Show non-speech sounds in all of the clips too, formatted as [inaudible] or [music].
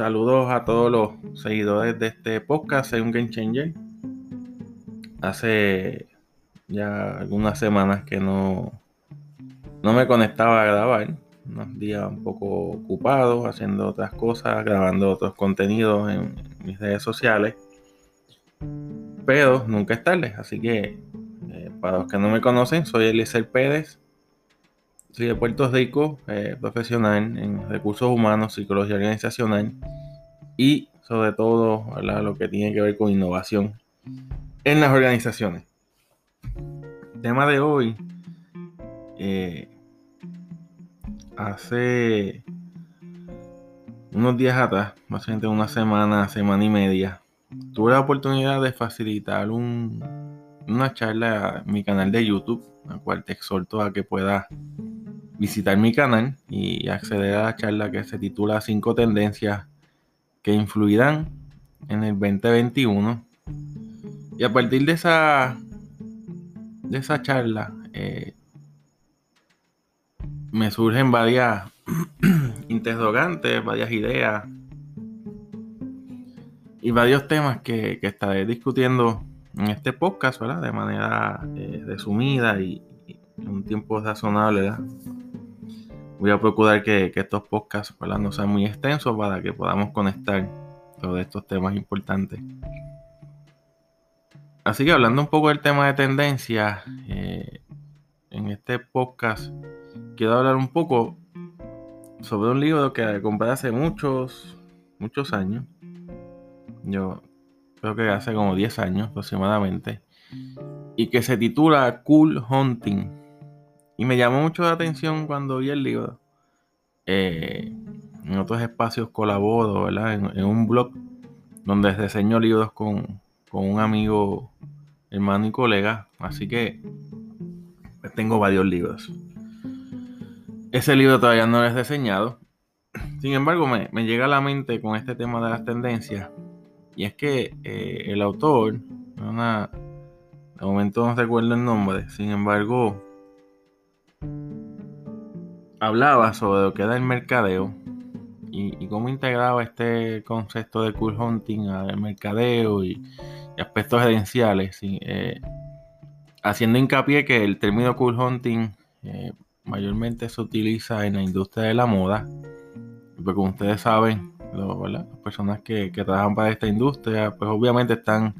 Saludos a todos los seguidores de este podcast, soy un Game Changer. Hace ya algunas semanas que no, no me conectaba a grabar. Unos días un poco ocupados haciendo otras cosas, grabando otros contenidos en mis redes sociales. Pero nunca es tarde, así que eh, para los que no me conocen, soy Eliezer Pérez. Soy de Puerto Rico, eh, profesional en recursos humanos, psicología organizacional y sobre todo lo que tiene que ver con innovación en las organizaciones. El tema de hoy, eh, hace unos días atrás, básicamente una semana, semana y media, tuve la oportunidad de facilitar una charla en mi canal de YouTube, la cual te exhorto a que puedas visitar mi canal y acceder a la charla que se titula 5 tendencias que influirán en el 2021. Y a partir de esa, de esa charla, eh, me surgen varias [clears throat] interrogantes, varias ideas y varios temas que, estaré discutiendo en este podcast, ¿verdad? De manera eh, resumida y, en un tiempo razonable, Voy a procurar que, estos podcasts no sean muy extensos para que podamos conectar todos estos temas importantes. Así que hablando un poco del tema de tendencia, eh, en este podcast quiero hablar un poco sobre un libro que compré hace muchos, muchos años. Yo creo que hace como 10 años aproximadamente. Y que se titula Cool Hunting y me llamó mucho la atención cuando vi el libro. Eh, en otros espacios colaboro, ¿verdad? En, un blog donde reseño libros con, un amigo, hermano y colega. Así que pues, tengo varios libros. Ese libro todavía no lo he reseñado. Sin embargo, me, llega a la mente con este tema de las tendencias. Y es que eh, el autor, una, de momento no recuerdo el nombre, sin embargo, hablaba sobre lo que era el mercadeo y, cómo integraba este concepto de cool hunting al mercadeo y, aspectos gerenciales, eh, haciendo hincapié que el término cool hunting eh, mayormente se utiliza en la industria de la moda, porque como ustedes saben, las personas que, trabajan para esta industria, pues obviamente están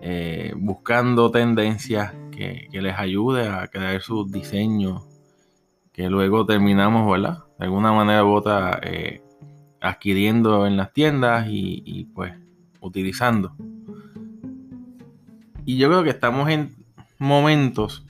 eh, buscando tendencias que, que les ayude a crear sus diseños que luego terminamos, ¿verdad? De alguna manera u otra eh, adquiriendo en las tiendas y, pues utilizando. Y yo creo que estamos en momentos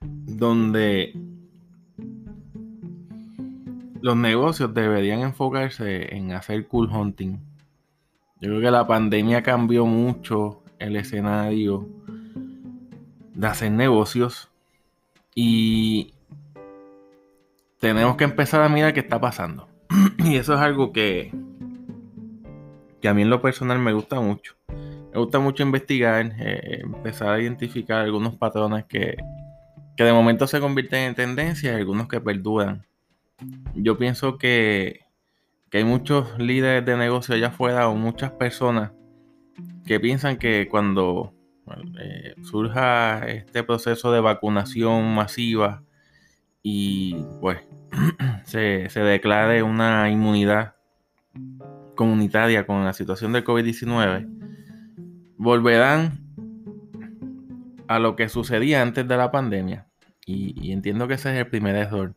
donde los negocios deberían enfocarse en hacer cool hunting. Yo creo que la pandemia cambió mucho el escenario de hacer negocios y tenemos que empezar a mirar qué está pasando. [clears throat] y eso es algo que, que a mí en lo personal me gusta mucho. Me gusta mucho investigar, eh, empezar a identificar algunos patrones que, que de momento se convierten en tendencia y algunos que perduran. Yo pienso que, que hay muchos líderes de negocio allá afuera o muchas personas que piensan que cuando eh, surja este proceso de vacunación masiva y pues [clears throat] se, declare una inmunidad comunitaria con la situación del COVID-19, volverán a lo que sucedía antes de la pandemia. Y, entiendo que ese es el primer error.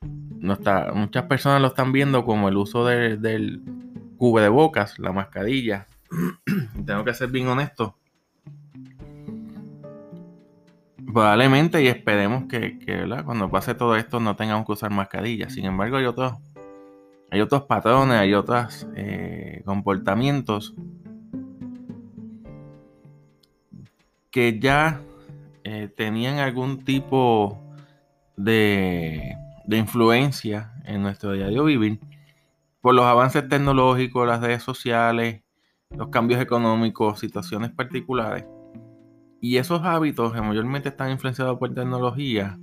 No está, muchas personas lo están viendo como el uso del cubrebocas, la mascarilla. [clears throat] Tengo que ser bien honesto Probablemente y esperemos que, cuando pase todo esto no tengamos que usar mascarillas. Sin embargo, hay otros, hay otros patrones, hay otros eh, comportamientos que ya eh, tenían algún tipo de, de influencia en nuestro diario vivir por los avances tecnológicos, las redes sociales, los cambios económicos, situaciones particulares y esos hábitos que mayormente están influenciados por tecnología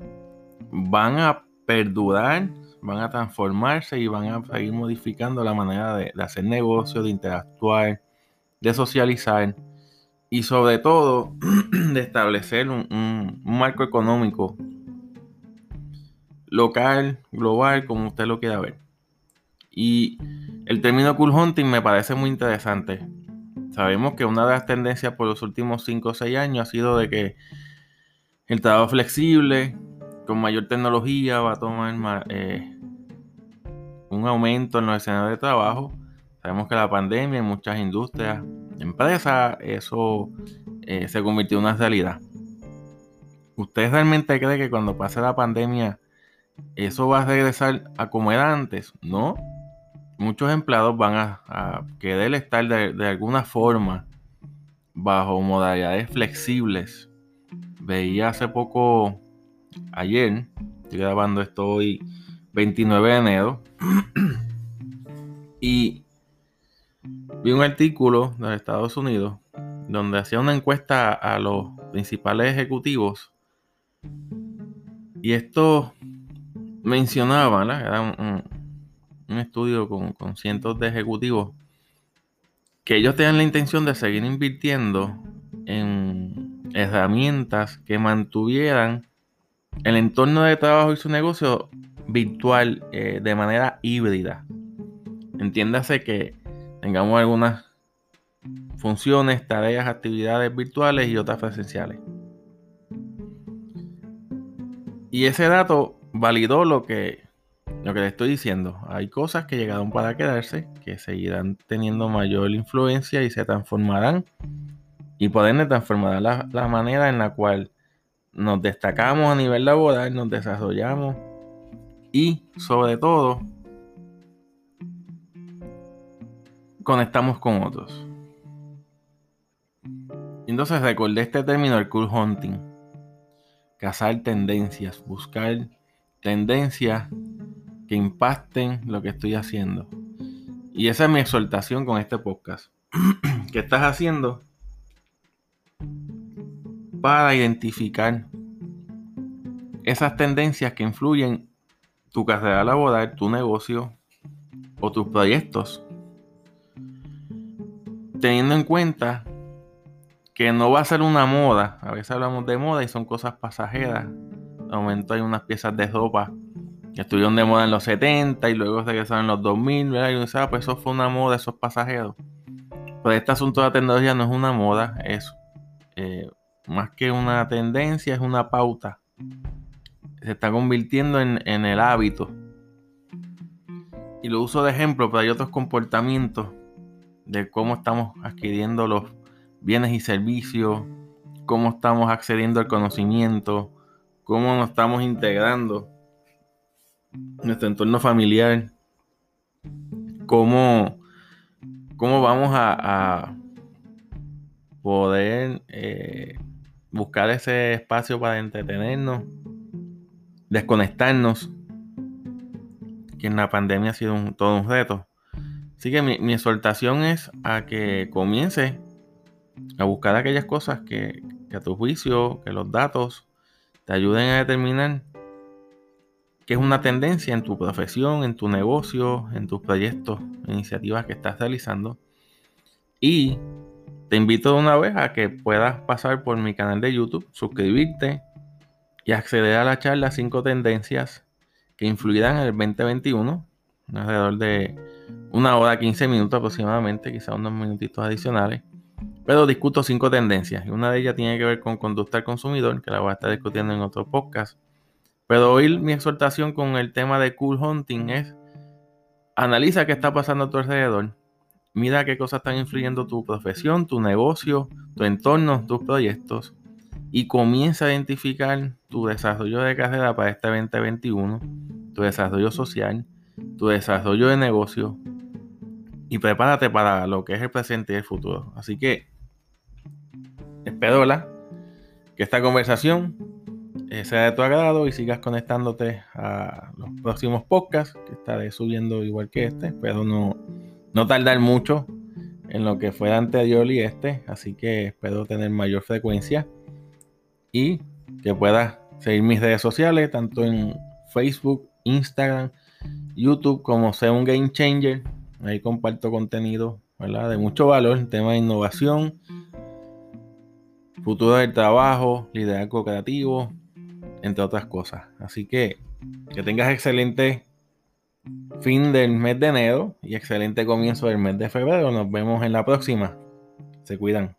van a perdurar van a transformarse y van a seguir modificando la manera de, hacer negocio, de interactuar, de socializar y sobre todo [clears throat] de establecer un, marco económico local, global, como usted lo quiera ver. Y el término cool hunting me parece muy interesante. Sabemos que una de las tendencias por los últimos 5 o 6 años ha sido de que el trabajo flexible, con mayor tecnología, va a tomar eh, un aumento en los escenarios de trabajo. Sabemos que la pandemia en muchas industrias, empresas, eso eh, se convirtió en una realidad. ¿Usted realmente cree que cuando pase la pandemia eso va a regresar a como era antes? No. Muchos empleados van a, querer estar de, alguna forma bajo modalidades flexibles. Veía hace poco, ayer, estoy grabando esto hoy, 29 de enero, [clears throat] y vi un artículo de Estados Unidos donde hacía una encuesta a los principales ejecutivos y esto mencionaba, un, estudio con, con, cientos de ejecutivos, que ellos tenían la intención de seguir invirtiendo en herramientas que mantuvieran el entorno de trabajo y su negocio virtual eh, de manera híbrida. Entiéndase que tengamos algunas funciones, tareas, actividades virtuales y otras presenciales. Y ese dato validó lo que, lo que le estoy diciendo. Hay cosas que llegaron para quedarse, que seguirán teniendo mayor influencia y se transformarán. Y pueden transformar la, la manera en la cual nos destacamos a nivel laboral, nos desarrollamos y sobre todo conectamos con otros. Entonces recordé este término, el cool hunting. Cazar tendencias, buscar tendencias que impacten lo que estoy haciendo. Y esa es mi exhortación con este podcast. [clears throat] ¿Qué estás haciendo para identificar esas tendencias que influyen tu carrera laboral, tu negocio o tus proyectos. Teniendo en cuenta que no va a ser una moda, a veces hablamos de moda y son cosas pasajeras. De momento hay unas piezas de ropa estuvieron de moda en los 70 y luego regresaron en los 2000, ¿verdad? Y uno ah, pues eso fue una moda, esos pasajeros. Pero este asunto de la tecnología no es una moda, es eh, más que una tendencia, es una pauta se está convirtiendo en, el hábito. Y lo uso de ejemplo, pero hay otros comportamientos de cómo estamos adquiriendo los bienes y servicios, cómo estamos accediendo al conocimiento, cómo nos estamos integrando en nuestro entorno familiar, cómo, cómo vamos a, poder eh, buscar ese espacio para entretenernos desconectarnos, que en la pandemia ha sido todo un reto. Así que mi, exhortación es a que comience a buscar aquellas cosas que, que, a tu juicio, que los datos te ayuden a determinar qué es una tendencia en tu profesión, en tu negocio, en tus proyectos, iniciativas que estás realizando. Y te invito de una vez a que puedas pasar por mi canal de YouTube, suscribirte, y acceder a la charla 5 tendencias que influirán en el 2021, alrededor de una hora 15 minutos aproximadamente, quizá unos minutitos adicionales. Pero discuto cinco tendencias y una de ellas tiene que ver con conducta del consumidor, que la voy a estar discutiendo en otro podcast. Pero hoy mi exhortación con el tema de cool hunting es analiza qué está pasando a tu alrededor. Mira qué cosas están influyendo tu profesión, tu negocio, tu entorno, tus proyectos y comienza a identificar tu desarrollo de carrera para este 2021, tu desarrollo social, tu desarrollo de negocio y prepárate para lo que es el presente y el futuro. Así que espero que esta conversación eh, sea de tu agrado y sigas conectándote a los próximos podcasts que estaré subiendo igual que este. Espero no, no tardar mucho en lo que fue anterior y este, así que espero tener mayor frecuencia y que puedas seguir mis redes sociales, tanto en Facebook, Instagram, YouTube como Sea un Game Changer. Ahí comparto contenido de mucho valor en tema de innovación, futuro del trabajo, liderazgo creativo, entre otras cosas. Así que que tengas excelente fin del mes de enero y excelente comienzo del mes de febrero. Nos vemos en la próxima. Se cuidan.